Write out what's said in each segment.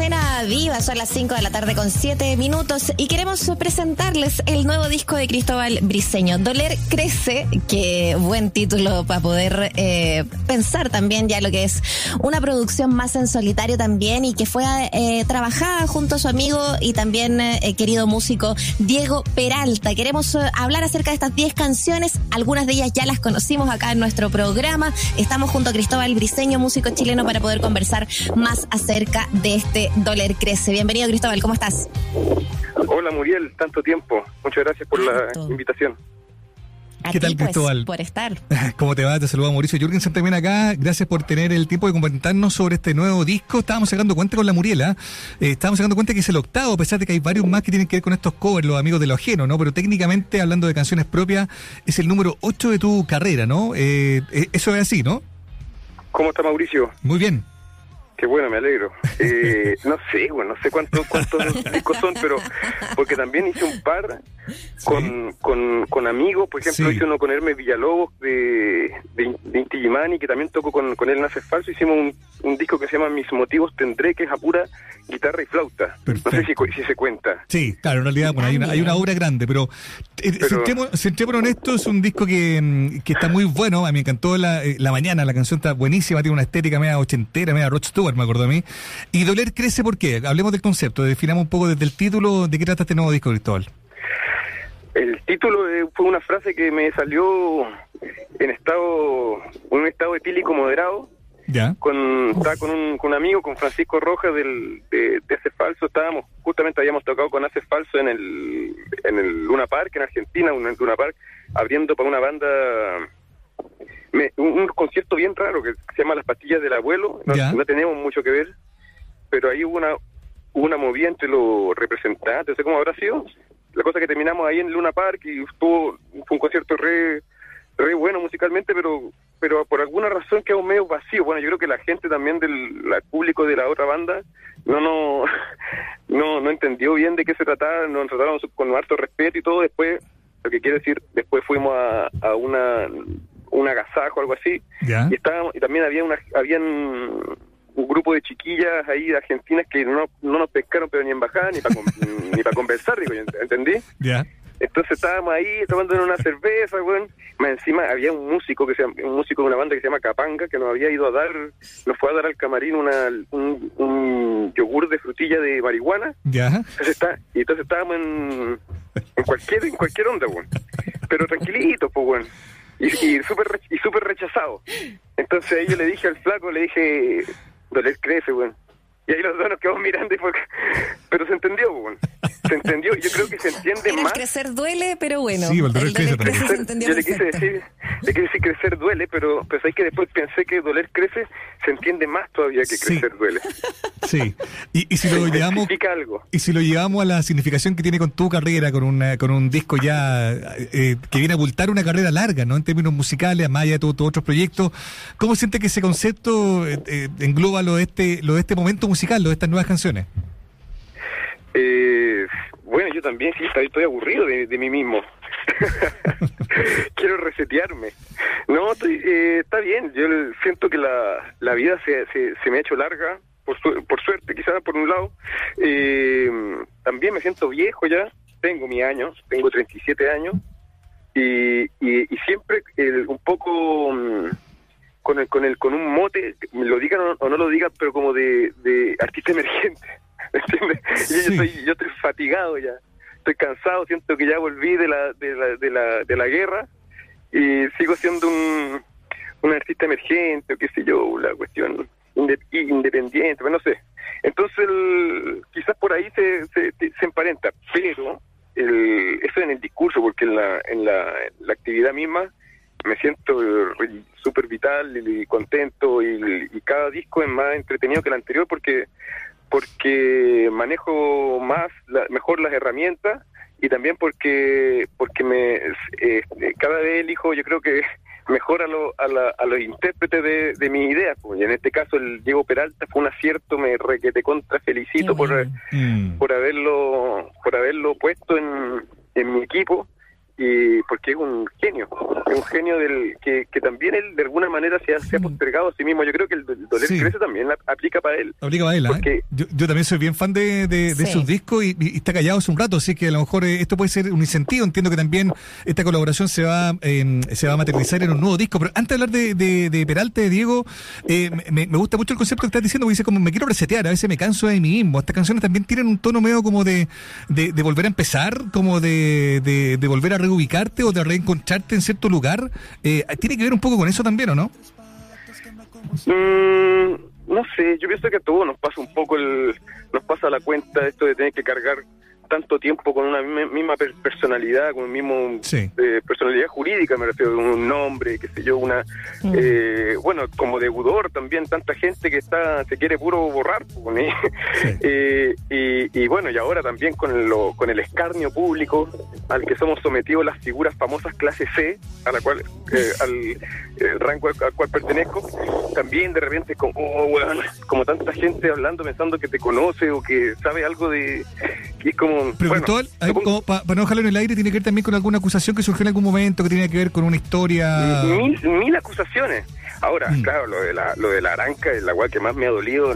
escena viva, son las 5 de la tarde con 7 minutos y queremos presentarles el nuevo disco de Cristóbal Briseño, Doler Crece, que buen título para poder eh, pensar también ya lo que es una producción más en solitario también y que fue eh, trabajada junto a su amigo y también eh, querido músico Diego Peralta. Queremos eh, hablar acerca de estas 10 canciones, algunas de ellas ya las conocimos acá en nuestro programa, estamos junto a Cristóbal Briseño, músico chileno, para poder conversar más acerca de este Doler Crece. Bienvenido Cristóbal, ¿cómo estás? Hola Muriel, tanto tiempo. Muchas gracias por la invitación. A ¿Qué ti, tal, pues, Cristóbal? por estar. ¿Cómo te va? Te saluda Mauricio Jürgensen también acá. Gracias por tener el tiempo de comentarnos sobre este nuevo disco. Estábamos sacando cuenta con la Muriela. eh, estábamos sacando cuenta que es el octavo, a pesar de que hay varios más que tienen que ver con estos covers, los amigos de lo ajeno, ¿no? Pero técnicamente, hablando de canciones propias, es el número 8 de tu carrera, ¿no? Eh, eh, eso es así, ¿no? ¿Cómo está Mauricio? Muy bien. Qué bueno, me alegro. Eh, no sé, bueno, no sé cuántos cuántos discos son, pero porque también hice un par con, con, con amigos, por ejemplo, Sí. hice uno con Hermes Villalobos de, de, de Inti que también toco con, con él Nace Falso, hicimos un, un disco que se llama Mis Motivos Tendré, que es a pura guitarra y flauta. No sé Perfecto. si, cu- si se cuenta. Sí, claro, en realidad bueno, hay, una, hay una obra grande, pero, eh, Pero- en esto, es un disco que, mm, que está muy bueno, a mí me encantó la, eh, la mañana, la canción está buenísima, tiene una estética media ochentera, media Rod Stewart, me acuerdo a mí. Y Doler crece, ¿por qué? Hablemos del concepto, definamos un poco desde el título, ¿de qué trata este nuevo disco, Cristóbal? El título eh, fue una frase que me salió en estado, un estado etílico moderado, ¿Ya? con estaba con un, con un amigo con Francisco Rojas del de, de Hace Falso estábamos justamente habíamos tocado con Hace Falso en el en el Luna Park en Argentina un Luna Park abriendo para una banda me- un, un concierto bien raro que se llama Las pastillas del abuelo no, no tenemos mucho que ver pero ahí hubo una hubo una movida entre los representantes no sé cómo habrá sido la cosa que terminamos ahí en Luna Park y estuvo fue un concierto re re bueno musicalmente, pero pero por alguna razón quedó medio vacío. Bueno, yo creo que la gente también del la- público de la otra banda no no no no entendió bien de qué se trataba, nos trataron con harto respeto y todo. Después, lo que quiero decir, después fuimos a, a una un agasajo o algo así ¿Ya? y estábamos y también había una habían un grupo de chiquillas ahí de argentinas que no, no nos pescaron pero ni en bajada ni para ni para conversar digo ¿entendí? ¿Ya? Entonces estábamos ahí tomando una cerveza, weón. Más encima había un músico que se llama- un músico de una banda que se llama Capanga que nos había ido a dar, nos fue a dar al camarín una un, un yogur de frutilla de marihuana. ¿Ya? Entonces está, y entonces estábamos en, en cualquier en cualquier onda, weón. Pero tranquilitos, pues, weón. Y, y súper y súper rechazado. Entonces ahí yo le dije al flaco, le dije, doler crece, weón. Y ahí los dos nos quedamos mirando y fue... Pero se entendió, weón. Se entendió. Yo creo que se entiende El más crecer duele, pero bueno. Sí, el doler crece también. se entendió yo le quise decir, le quise decir crecer duele, pero pues hay que después pensé que doler crece, se entiende más todavía que Sí. crecer duele. Sí. Y, y si lo llevamos... Algo. Y si lo llevamos a la significación que tiene con tu carrera, con, una, con un disco ya eh, que viene a abultar una carrera larga, ¿no? En términos musicales, más allá de todos tus otros proyectos, ¿cómo siente que ese concepto eh, eh, engloba lo de, este, lo de este momento musical, lo de estas nuevas canciones? Eh, bueno, yo también sí estoy, estoy aburrido de, de mí mismo. Quiero resetearme. No, estoy, eh, está bien. Yo siento que la, la vida se, se, se me ha hecho larga, por, su- por suerte quizás por un lado. Eh, también me siento viejo ya. Tengo mis años, tengo 37 años. Y, y, y siempre el- un poco mm, con el, con el con un mote, lo digan o, o no lo digan, pero como de, de artista emergente. ¿Entiendes? Y yo, estoy, yo estoy fatigado ya. Estoy cansado, siento que ya volví de la, de la, de la, de la guerra y sigo siendo un, un artista emergente o qué sé yo, la cuestión inde- independiente, pero no sé. Entonces, el- quizás por ahí se, se, se emparenta, pero el, eso en el discurso, porque en la, en la, en la actividad misma me siento súper vital y contento y, y cada disco es más entretenido que el anterior porque porque manejo más la- mejor las herramientas y también porque porque me eh, cada vez elijo yo creo que mejor a, lo- a, la- a los intérpretes de, de mis ideas pues. y en este caso el Diego Peralta fue un acierto me requete contra felicito por. Mm. por haberlo por haberlo puesto en, en mi equipo y porque es un genio, es un genio del que, que también él de alguna manera se ha, se ha postergado a sí mismo. Yo creo que el, doler crece también aplica para él. Aplica para él, ¿eh? yo, yo, también soy bien fan de, de, sus discos y, está callado hace un rato, así que a lo mejor eh, esto puede ser un incentivo. Entiendo que también esta colaboración se va eh, se va a materializar en un nuevo disco. Pero antes de hablar de, de, de Peralta, de Diego, eh, me, me, gusta mucho el concepto que estás diciendo, porque dice como me quiero resetear, a veces me canso de mí mismo. Estas canciones también tienen un tono medio como de, de, volver a empezar, como de, de, volver a reubicarte o de reencontrarte en cierto lugar. Eh, ¿Tiene que ver un poco con eso también o no? Mm, no sé, yo pienso que a todos nos pasa un poco el, nos pasa la cuenta esto de tener que cargar tanto tiempo con una misma personalidad, con un mismo eh, personalidad jurídica, me refiero, un nombre, qué sé yo, una, mm. eh, bueno, como deudor también, tanta gente que está se quiere puro borrar, pues, eh, y, y, bueno, y ahora también con, lo, con el escarnio público al que somos sometidos las figuras famosas clase C, a la cual, al rango al, cual pertenezco, también de repente como, oh, como tanta gente hablando pensando que te conoce o que sabe algo de, es como pero bueno, para no dejarlo en el aire, tiene que ver también con alguna acusación que surgió en algún momento, que tiene que ver con una historia. Mil, acusaciones. Ahora, mm. claro, lo de la, lo de la aranca es la cual que más me ha dolido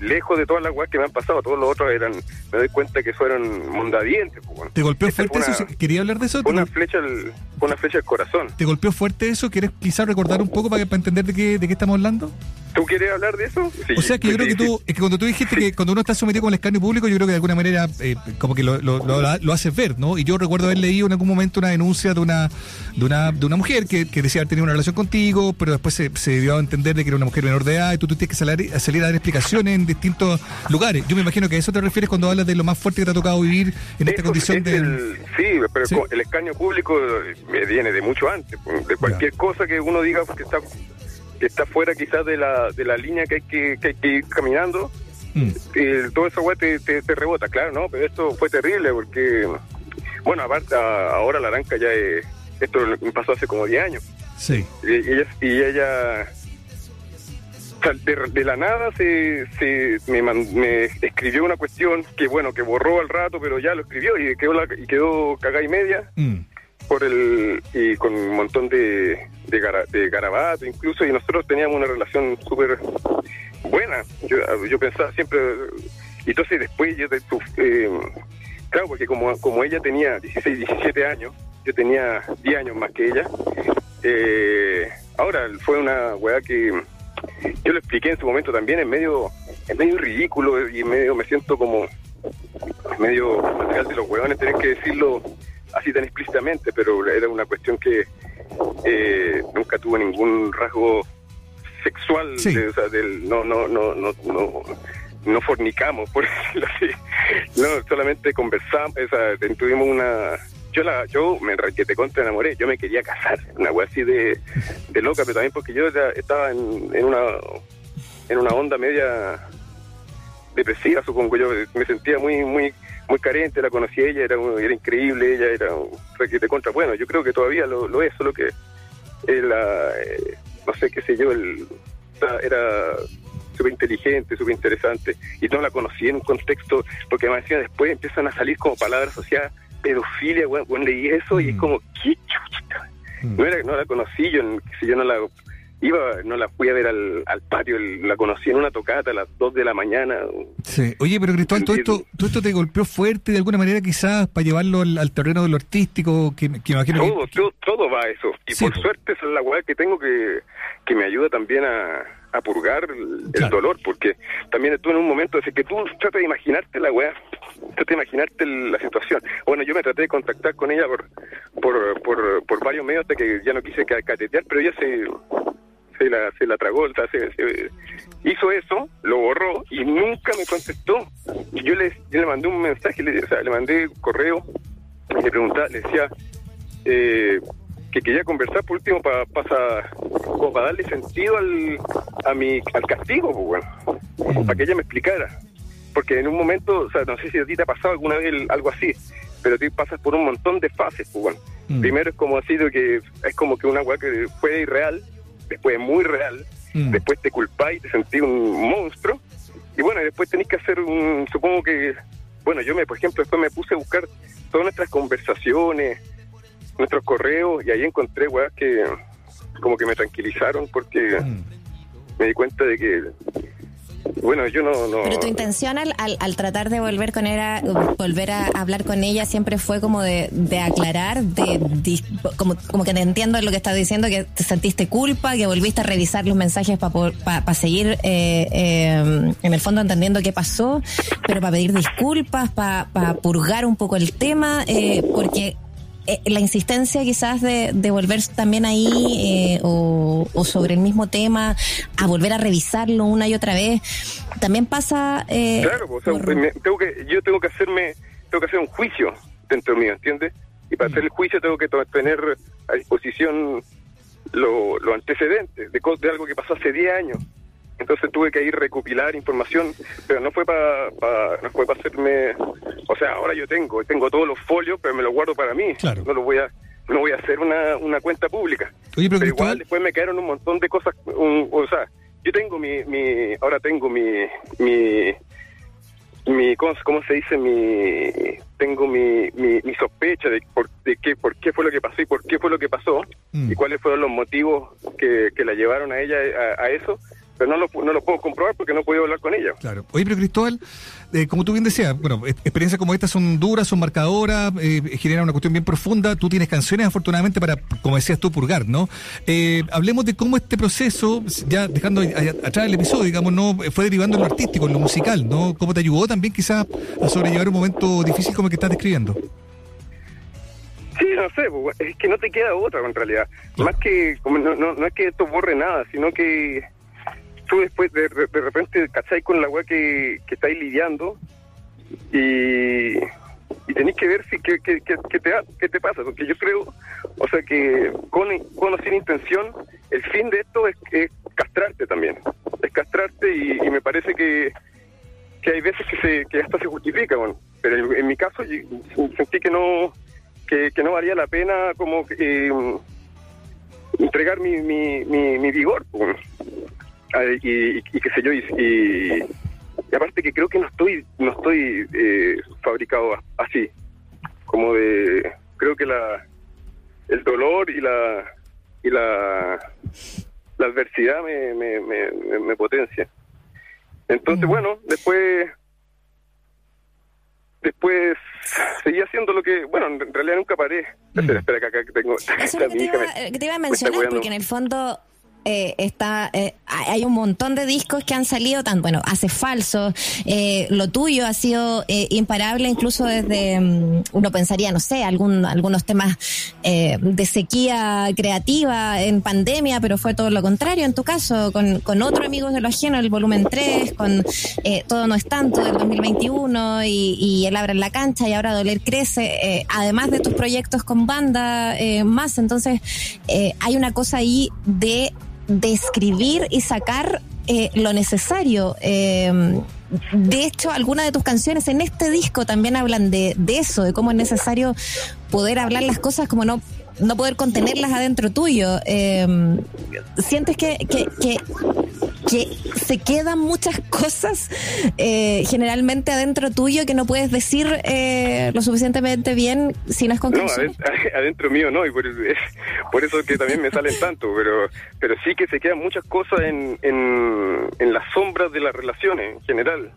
lejos de todas las weas que me han pasado, todos los otros eran, me doy cuenta que fueron mondadientes. Pues, ¿Te golpeó fuerte eso? ¿Quería hablar de eso? Una flecha al, una flecha al corazón. ¿Te golpeó fuerte eso? ¿Quieres quizás recordar un poco para, para entender de qué, de qué estamos hablando? ¿Tú quieres hablar de eso? o sea, que yo creo que tú, es que cuando tú dijiste que cuando uno está sometido con el escarnio público, yo creo que de alguna manera eh, como que lo, lo, lo, haces ver, ¿no? Y yo recuerdo haber leído en algún momento una denuncia de una de una, de una mujer que, que decía haber tenido una relación contigo, pero después se, se dio a entender de que era una mujer menor de edad y tú, tú tienes que salir, salir a dar explicaciones en distintos lugares. Yo me imagino que a eso te refieres cuando hablas de lo más fuerte que te ha tocado vivir en esta condición de... sí, pero el escaño público me viene de mucho antes, de cualquier cosa que uno diga que está que está fuera quizás de la, de la línea que hay que, que, hay que ir caminando, mm. y todo eso te, te, rebota, claro, ¿no? Pero esto fue terrible porque, bueno, aparte, ahora la aranca ya es, esto pasó hace como 10 años. Sí. Y, ella, y ella de, la nada se, se me, me, escribió una cuestión que bueno que borró al rato pero ya lo escribió y quedó la, y quedó cagada y media mm por el y con un montón de, de, garabato incluso y nosotros teníamos una relación súper buena. Yo, yo pensaba siempre y entonces después yo eh, claro porque como como ella tenía 16 17 años yo tenía 10 años más que ella eh, ahora fue una weá que yo lo expliqué en su momento también en medio en medio ridículo y medio me siento como medio material de los huevones tener que decirlo así tan explícitamente, pero era una cuestión que eh, nunca tuvo ningún rasgo sexual, o sea, del, no, no, no, no, no, no fornicamos, por decirlo así, no, solamente conversamos, o sea, tuvimos una, yo la, yo me que te conté enamoré, yo me quería casar, una wea así de, de loca, pero también porque yo estaba en, en una en una onda media depresiva, supongo yo, me sentía muy, muy muy carente, la conocí ella, era, era increíble, ella era un requete contra. Bueno, yo creo que todavía lo, lo es, solo que la, eh, no sé qué sé yo, el, era súper inteligente, súper interesante, y no la conocí en un contexto, porque me decía después empiezan a salir como palabras asociadas, pedofilia, bueno, leí eso y es mm. como, ¿qué chuchita? Mm. No, era, no la conocí, yo, si yo no la iba, no la fui a ver al, al patio, la conocí en una tocata a las 2 de la mañana. Sí. Oye, pero Cristóbal, todo esto, todo esto te golpeó fuerte de alguna manera quizás para llevarlo al, terreno de lo artístico, que, que imagino todo, Todo, todo va a eso. Y por suerte esa es la weá que tengo que, que me ayuda también a, a purgar el, dolor, porque también tú en un momento, de que tú tratas de imaginarte la weá, tratas de imaginarte la situación. Bueno, yo me traté de contactar con ella por, por, por, por varios medios hasta que ya no quise catetear, pero ella se se la, se la tragó, se, hizo eso, lo borró y nunca me contestó. Y yo le, le mandé un mensaje, le, o sea, le mandé correo, le preguntaba, le decía eh, que quería conversar por último para para darle sentido al, a mi, al castigo, pues, bueno, para que ella me explicara. Porque en un momento, o sea, no sé si a ti te ha pasado alguna vez algo así, pero tú pasas por un montón de fases, pues, bueno. Mm. Primero es como así de que es como que una weá que fue irreal, después es muy real, mm. después te culpáis, te sentís un monstruo, y bueno, después tenéis que hacer un, supongo que, bueno, yo me, por ejemplo, después me puse a buscar todas nuestras conversaciones, nuestros correos y ahí encontré weas que como que me tranquilizaron porque Mm. me di cuenta de que, bueno, yo no... no. Pero tu intención al, al, tratar de volver con ella, volver a hablar con ella siempre fue como de, de aclarar, de, dis- como, como que te entiendo lo que estás diciendo, que te sentiste culpa, que volviste a revisar los mensajes para seguir eh, eh, en el fondo entendiendo qué pasó, pero para pedir disculpas, para purgar un poco el tema, eh, porque eh, la insistencia quizás de, de volver también ahí eh, o, o sobre el mismo tema a volver a revisarlo una y otra vez también pasa eh, Claro, pues, o sea, por- me- tengo que, yo tengo que hacerme, tengo que hacer un juicio dentro mío, ¿entiendes? Y para hacer el juicio tengo que tener a disposición lo- los antecedentes de, de algo que pasó hace 10 años. Entonces tuve que ir recopilar información, pero no fue para no fue para hacerme, o sea, ahora yo tengo, tengo todos los folios, pero me los guardo para mí. Claro. No lo voy a no voy a hacer una, una cuenta pública. Oye, pero igual después me quedaron un montón de cosas, un- o sea, yo tengo mi, mi ahora tengo mi, mi, mi ¿cómo, cómo se dice? Mi, tengo mi, mi, mi sospecha de por, de qué, por qué fue lo que pasó y por qué fue lo que pasó Mm. y cuáles fueron los motivos que, que la llevaron a ella a, a eso, pero no lo, no lo puedo comprobar porque no he podido hablar con ella. Claro. Oye, pero Cristóbal, eh, como tú bien decías, bueno, e- experiencias como estas son duras, son marcadoras, eh, generan una cuestión bien profunda. Tú tienes canciones, afortunadamente, para, como decías tú, purgar, ¿no? Eh, hablemos de cómo este proceso, ya dejando atrás el episodio, digamos, no fue derivando en lo artístico, en lo musical, ¿no? ¿Cómo te ayudó también quizás a sobrellevar un momento difícil como el que estás describiendo? Sí, no sé, pues, es que no te queda otra en realidad. Claro. Más que, como no, no, no es que esto borre nada, sino que tú después de, de, repente cachai con la weá que, que estáis lidiando y, y tenéis que ver si qué, qué, qué, qué te, qué te pasa, porque yo creo, o sea que con, con o sin intención, el fin de esto es, castrarte también, es castrarte y, me parece que, que hay veces que se que esto se justifica, bueno, pero en, mi caso sentí que no que, que no valía la pena como eh, entregar mi, mi, mi, mi vigor pues. Ah, y, y, y qué sé yo y, y- y aparte que creo que no estoy no estoy eh, fabricado así como de creo que la el dolor y la y la la adversidad me, me, me, me- me potencia. Entonces bueno después después seguí haciendo lo que bueno en realidad nunca paré espera espera que acá tengo Eso es lo que te iba, me- que te iba a mencionar, porque en el fondo eh, está eh, hay un montón de discos que han salido tan bueno hace falso. Eh, lo tuyo ha sido imparable incluso desde mm, uno pensaría no sé algún algunos temas de sequía creativa en pandemia pero fue todo lo contrario en tu caso con, con otro amigos de lo ajeno el volumen 3 con todo no es tanto del 2021 y, y el abre en la cancha y ahora doler crece además de tus proyectos con banda más. Entonces hay una cosa ahí de de escribir y sacar eh, lo necesario. Eh, de hecho, algunas de tus canciones en este disco también hablan de, de eso, de cómo es necesario poder hablar las cosas como no no poder contenerlas adentro tuyo. Eh, ¿Sientes que, que, que, que se quedan muchas cosas eh, generalmente adentro tuyo que no puedes decir eh, lo suficientemente bien si no es con No, adentro, adentro mío no, y por, es- por eso que también me salen tanto, pero pero sí que se quedan muchas cosas en, en, en las sombras de las relaciones en general.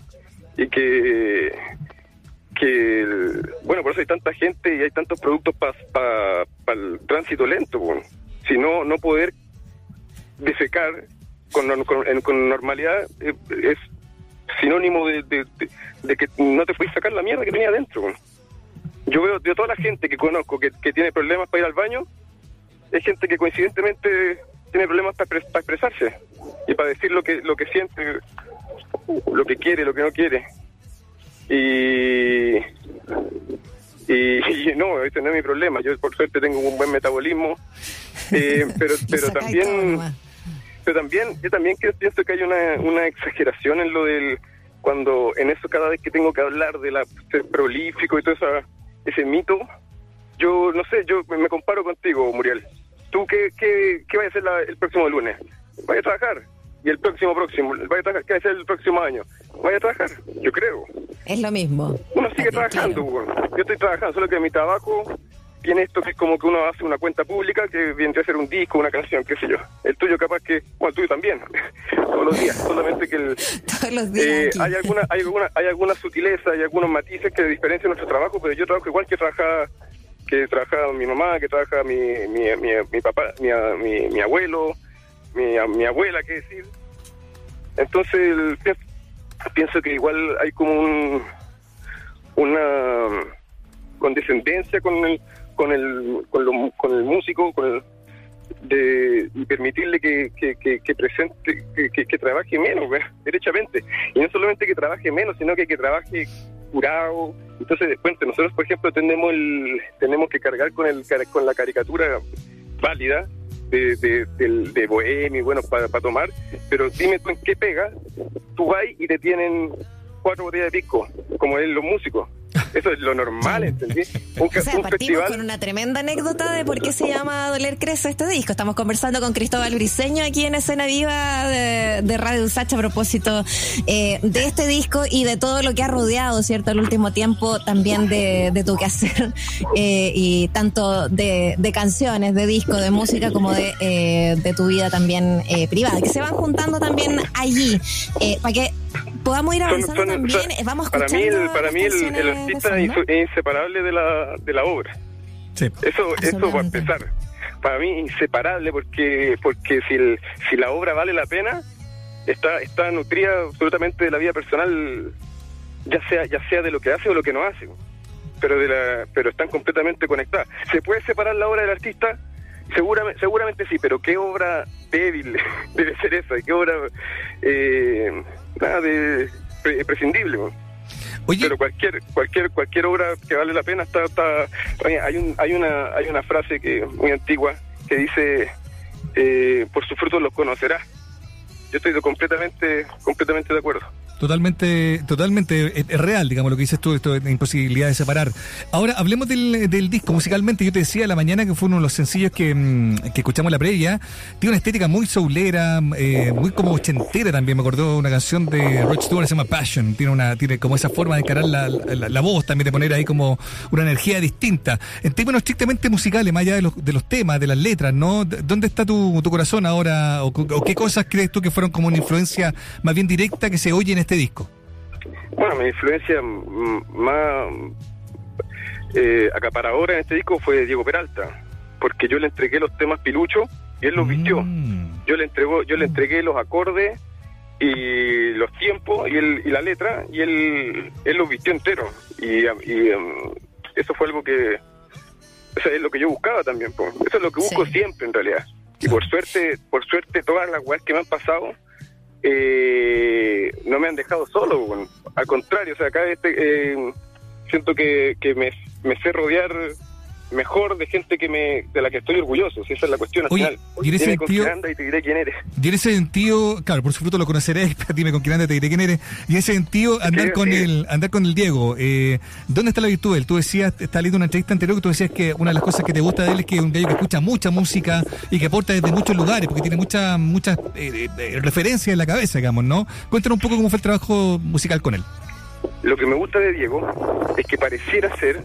Y que, que bueno, por eso hay tanta gente y hay tantos productos para el tránsito lento. po. Si no, no poder defecar con, normalidad eh, es sinónimo de, de- de- de que no te puedes sacar la mierda que tenía adentro. Yo veo de toda la gente que conozco que, que tiene problemas para ir al baño, es gente que coincidentemente tiene problemas para, para expresarse y para decir lo que lo que siente, lo que quiere, lo que no quiere. Y, y, y no, ese no es mi problema. Yo por suerte tengo un buen metabolismo, eh, pero pero también. Pero también yo también que pienso que hay una, una exageración en lo del cuando en eso cada vez que tengo que hablar de la ser prolífico y todo esa, ese mito yo no sé yo me comparo contigo Muriel. Tú qué qué, qué vas a hacer la- el próximo lunes vaya a trabajar y el próximo próximo vaya a trabajar qué va a hacer el próximo año vaya a trabajar yo creo. Es lo mismo. uno sigue Claro. trabajando, weón. Yo estoy trabajando, solo que mi trabajo tiene esto que es como que uno hace una cuenta pública que viene a ser un disco, una canción, qué sé yo. El tuyo capaz que, bueno, el tuyo también, todos los días, solamente que el, Todos los días eh, hay alguna, hay alguna, hay alguna sutileza, hay algunos matices que diferencian nuestro trabajo, pero yo trabajo igual que trabaja que trabaja mi mamá, que trabaja mi, mi, mi, mi papá, mi, mi, mi abuelo, mi, mi abuela, qué decir. Entonces el- pienso, pienso que igual hay como un, una condescendencia con el con el con, lo- con el músico con el de y permitirle que, que, que, que presente que, trabaje menos derechamente. Y no solamente que trabaje menos sino que que trabaje curado. Entonces bueno nosotros por ejemplo tenemos el tenemos que cargar con el con la caricatura válida de, de, del- de bohemio bueno para tomar. Pero dime tú en qué pega tú vas y te tienen cuatro botellas de pisco como es los músicos eso es lo normal ¿entendí? un, O sea, un partimos festival con una tremenda anécdota de por qué se llama Doler Crece este disco. Estamos conversando con Cristóbal Briseño aquí en Escena Viva de, de Radio Sacha a propósito eh, de este disco y de todo lo que ha rodeado, ¿cierto?, el último tiempo también de, de tu quehacer eh, y tanto de, de canciones, de disco, de música como de, eh, de tu vida también eh, privada, que se van juntando también allí eh, para que podamos ir avanzando son- también. son- eh, vamos para mí el, para mí el, artista es inseparable de la, de la obra Sí. Eso, eso para empezar. Para mí inseparable porque porque si el, si la obra vale la pena está está nutrida absolutamente de la vida personal, ya sea ya sea de lo que hace o lo que no hace. Pero de la pero están completamente conectadas. ¿Se puede separar la obra del artista? Seguramente, seguramente sí, pero qué obra débil debe ser esa, qué obra eh, nada de pre- prescindible. ¿no? Oye, pero cualquier cualquier cualquier obra que vale la pena está está hay un hay una hay una frase que muy antigua que dice eh, por sus frutos los conocerás yo estoy completamente completamente de acuerdo Totalmente, totalmente es, es real, digamos, lo que dices tú, esto de imposibilidad de separar. Ahora, hablemos del, del disco musicalmente. Yo te decía la mañana que fue uno de los sencillos que, mm, que escuchamos en la previa. Tiene una estética muy soulera, eh, muy como ochentera también. Me acordó una canción de Rod Stewart, se llama Passion. Tiene una tiene como esa forma de encarar la, la- la voz, también de poner ahí como una energía distinta. En términos estrictamente musicales, más allá de los, de los temas, de las letras, ¿no? ¿Dónde está tu, tu corazón ahora? O, o qué cosas crees tú que fueron como una influencia más bien directa que se oye en este disco? bueno mi influencia mm, más eh, acaparadora en este disco fue Diego Peralta porque yo le entregué los temas pilucho y él los vistió Mm. yo le entregó yo le entregué los acordes y los tiempos y, el, y la letra y él él los vistió entero y, y, um, eso fue algo que eso es lo que yo buscaba también po. eso es lo que busco Sí. siempre en realidad y por suerte por suerte todas las weas que me han pasado eh, no me han dejado solo al contrario o sea acá este eh, siento que, que me sé rodear mejor de gente que me de la que estoy orgulloso si esa es la cuestión al Oye, final y en ese sentido- quién anda y te diré quién eres Y en ese sentido, claro, por su fruto lo conoceréis, dime con quién andas, te diré quién eres. Y en ese sentido, andar con el, andar con el Diego, eh, ¿dónde está la virtud de él? Tú decías, está leyendo una entrevista anterior que tú decías que una de las cosas que te gusta de él es que es un gallo que escucha mucha música y que aporta desde muchos lugares, porque tiene muchas muchas eh, eh, referencias en la cabeza, digamos, ¿no? Cuéntanos un poco cómo fue el trabajo musical con él. Lo que me gusta de Diego es que pareciera ser,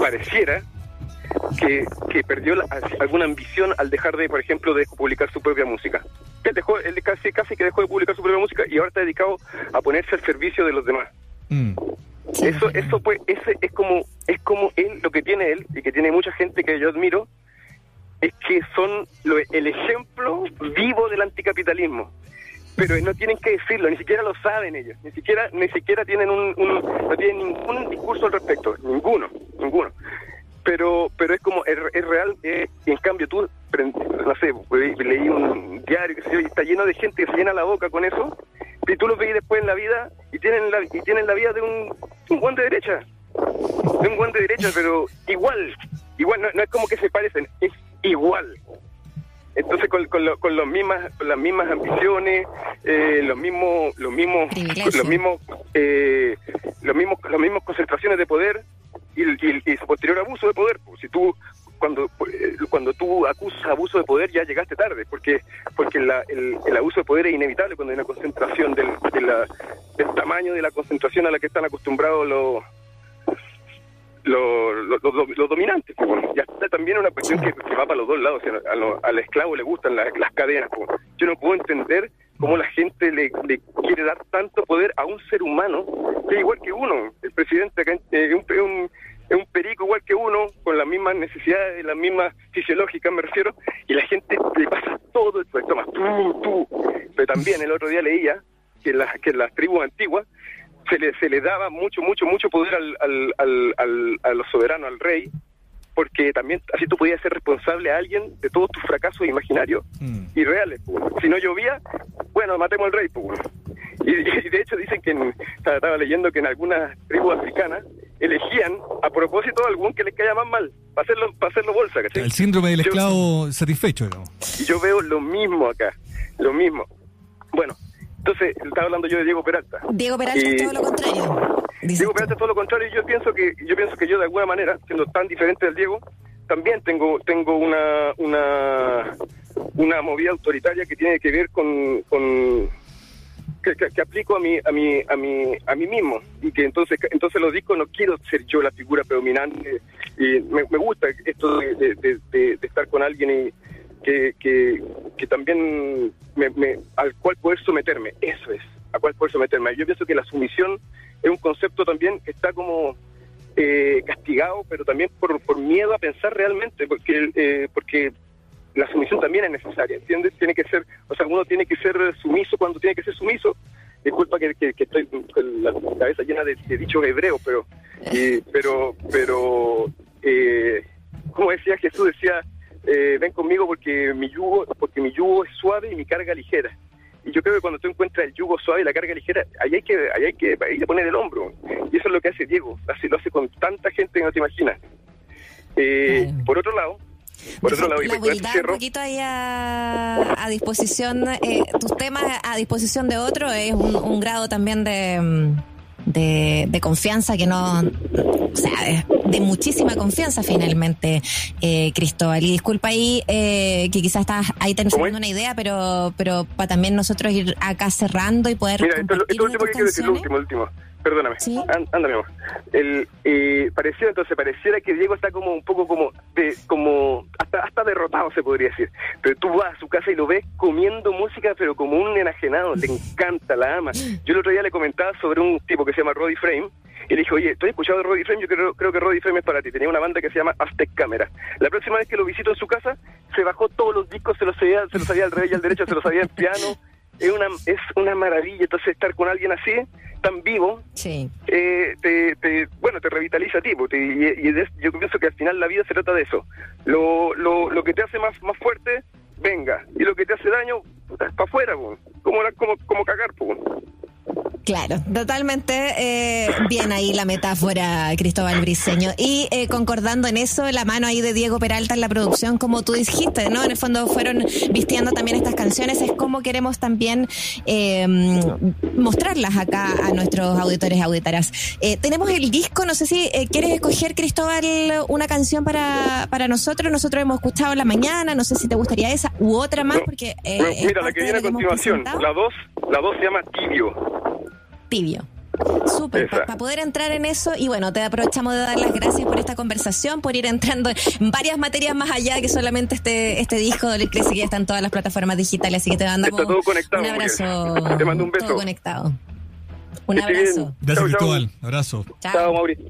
pareciera que, que perdió la- alguna ambición al dejar de, por ejemplo, de publicar su propia música. Él dejó, él casi, casi que dejó de publicar su propia música y ahora está dedicado a ponerse al servicio de los demás. Mm. Sí, eso, eso pues, ese es como, es como él, lo que tiene él y que tiene mucha gente que yo admiro, es que son lo- el ejemplo vivo del anticapitalismo. Pero no tienen que decirlo, ni siquiera lo saben ellos, ni siquiera, ni siquiera tienen un, un- no tienen ningún discurso al respecto, ninguno, ninguno. Pero, pero es como, es, es real, eh, y en cambio tú, no sé, pues, leí un diario, yo, y está lleno de gente que se llena la boca con eso, y tú los veis después en la vida, y tienen la, y tienen la vida de un, un buen de derecha, de un buen de derecha, pero igual, igual, no, no es como que se parecen, es igual. Entonces con, con, lo- con los mismas con las mismas ambiciones, eh, los mismos los mismos los mismos eh, los mismos las mismas concentraciones de poder y, y- y su posterior abuso de poder. Pues, si tú cuando eh, cuando tú acusas abuso de poder ya llegaste tarde, porque porque la- el, el abuso de poder es inevitable cuando hay una concentración del, de la- del tamaño de la concentración a la que están acostumbrados los los dominantes. ya está también una cuestión que, va para los dos lados. al esclavo le gustan las, cadenas. Yo no puedo entender cómo la gente le, quiere dar tanto poder a un ser humano que es igual que uno. El presidente acá, un, un perico igual que uno, con las mismas necesidades, las mismas fisiológicas, me refiero, y la gente le pasa todo el toma, tú, tú. Pero también el otro día leía que, las que las tribus antiguas se le, se le daba mucho, mucho, mucho poder al, al, al, al, los soberanos, al rey, porque también así tú podías ser responsable a alguien de todos tus fracasos imaginarios mm. y reales. Si no llovía, bueno, matemos al rey. Y, de hecho dicen que, estaba leyendo que en algunas tribus africanas elegían a propósito a algún que les caía más mal, para hacerlo, para hacerlo bolsa. El síndrome del esclavo satisfecho. Y yo veo lo mismo acá, lo mismo. Bueno, entonces, estaba hablando yo de Diego Peralta. Diego Peralta es todo lo contrario. Diego Peralta es todo lo contrario y yo pienso que yo pienso que yo de alguna manera, siendo tan diferente del Diego, también tengo tengo una una una movida autoritaria que tiene que ver con, con que, aplico a mí a mí a mí a mí mismo. Y que entonces entonces lo digo no quiero ser yo la figura predominante. Y me, gusta esto de, estar con alguien y que, que, también me, al cual poder someterme, eso es, a cual poder someterme. Yo pienso que la sumisión es un concepto también que está como eh, castigado, pero también por, por miedo a pensar realmente, porque, eh, porque la sumisión también es necesaria, ¿entiendes? Tiene que ser, o sea, uno tiene que ser sumiso cuando tiene que ser sumiso. Disculpa que, que, estoy con la cabeza llena de, de dichos hebreos, pero, pero, pero, eh, como decía Jesús, decía, eh, ven conmigo porque mi yugo porque mi yugo es suave y mi carga ligera. Y yo creo que cuando tú encuentras el yugo suave y la carga ligera, ahí hay que, ahí hay que, ahí poner el hombro. Y eso es lo que hace Diego. Así lo hace con tanta gente que no te imaginas. Eh, por otro lado, por otro lado, y un poquito ahí a, disposición, eh, tus temas a disposición de otro es un grado también de de, confianza que no, o sea, de muchísima confianza finalmente, eh, Cristóbal. Y disculpa ahí eh, que quizás estás ahí teniendo una idea, pero pero para también nosotros ir acá cerrando y poder. Mira, esto, esto último que quiero decir, lo último, último perdóname. ¿Sí? ándame, El, eh, pareció, entonces, pareciera que Diego está como un poco como, de, como hasta, hasta derrotado, se podría decir. Pero tú vas a su casa y lo ves comiendo música, pero como un enajenado, te encanta, la ama. Yo el otro día le comentaba sobre un tipo que se llama Roddy Frame, y le dije, oye, ¿tú has escuchado de Roddy Frame? Yo creo, creo que Roddy Frame es para ti. Tenía una banda que se llama Aztec Camera. La próxima vez que lo visito en su casa, se bajó todos los discos, se los sabía, se los sabía al revés y al derecho, se los sabía en piano. Es una, es una maravilla. Entonces, estar con alguien así, tan vivo, sí. eh, te, bueno, te revitaliza a ti, y, yo pienso que al final la vida se trata de eso. Lo, lo, lo que te hace más, más fuerte, venga, y lo que te hace daño, para afuera, como, como, como cagar. Pues. Claro, totalmente eh, bien ahí la metáfora, Cristóbal Briseño. Y eh, concordando en eso, la mano ahí de Diego Peralta en la producción, como tú dijiste, ¿no? En el fondo fueron vistiendo también estas canciones, es como queremos también eh, mostrarlas acá a nuestros auditores y auditoras. tenemos el disco, no sé si quieres escoger, Cristóbal, una canción para, para nosotros. Nosotros hemos escuchado la mañana, no sé si te gustaría esa u otra más, porque... mira, la que viene a continuación, la dos, la dos se llama Tibio tibio. Súper, para poder entrar en eso y bueno, te aprovechamos de dar las gracias por esta conversación, por ir entrando en varias materias más allá que solamente este este disco del que ya está en todas las plataformas digitales, así que te mando un abrazo. Te mando un beso. Todo conectado. Un abrazo. Gracias, Cristóbal. Abrazo. Chao, Chao Mauricio.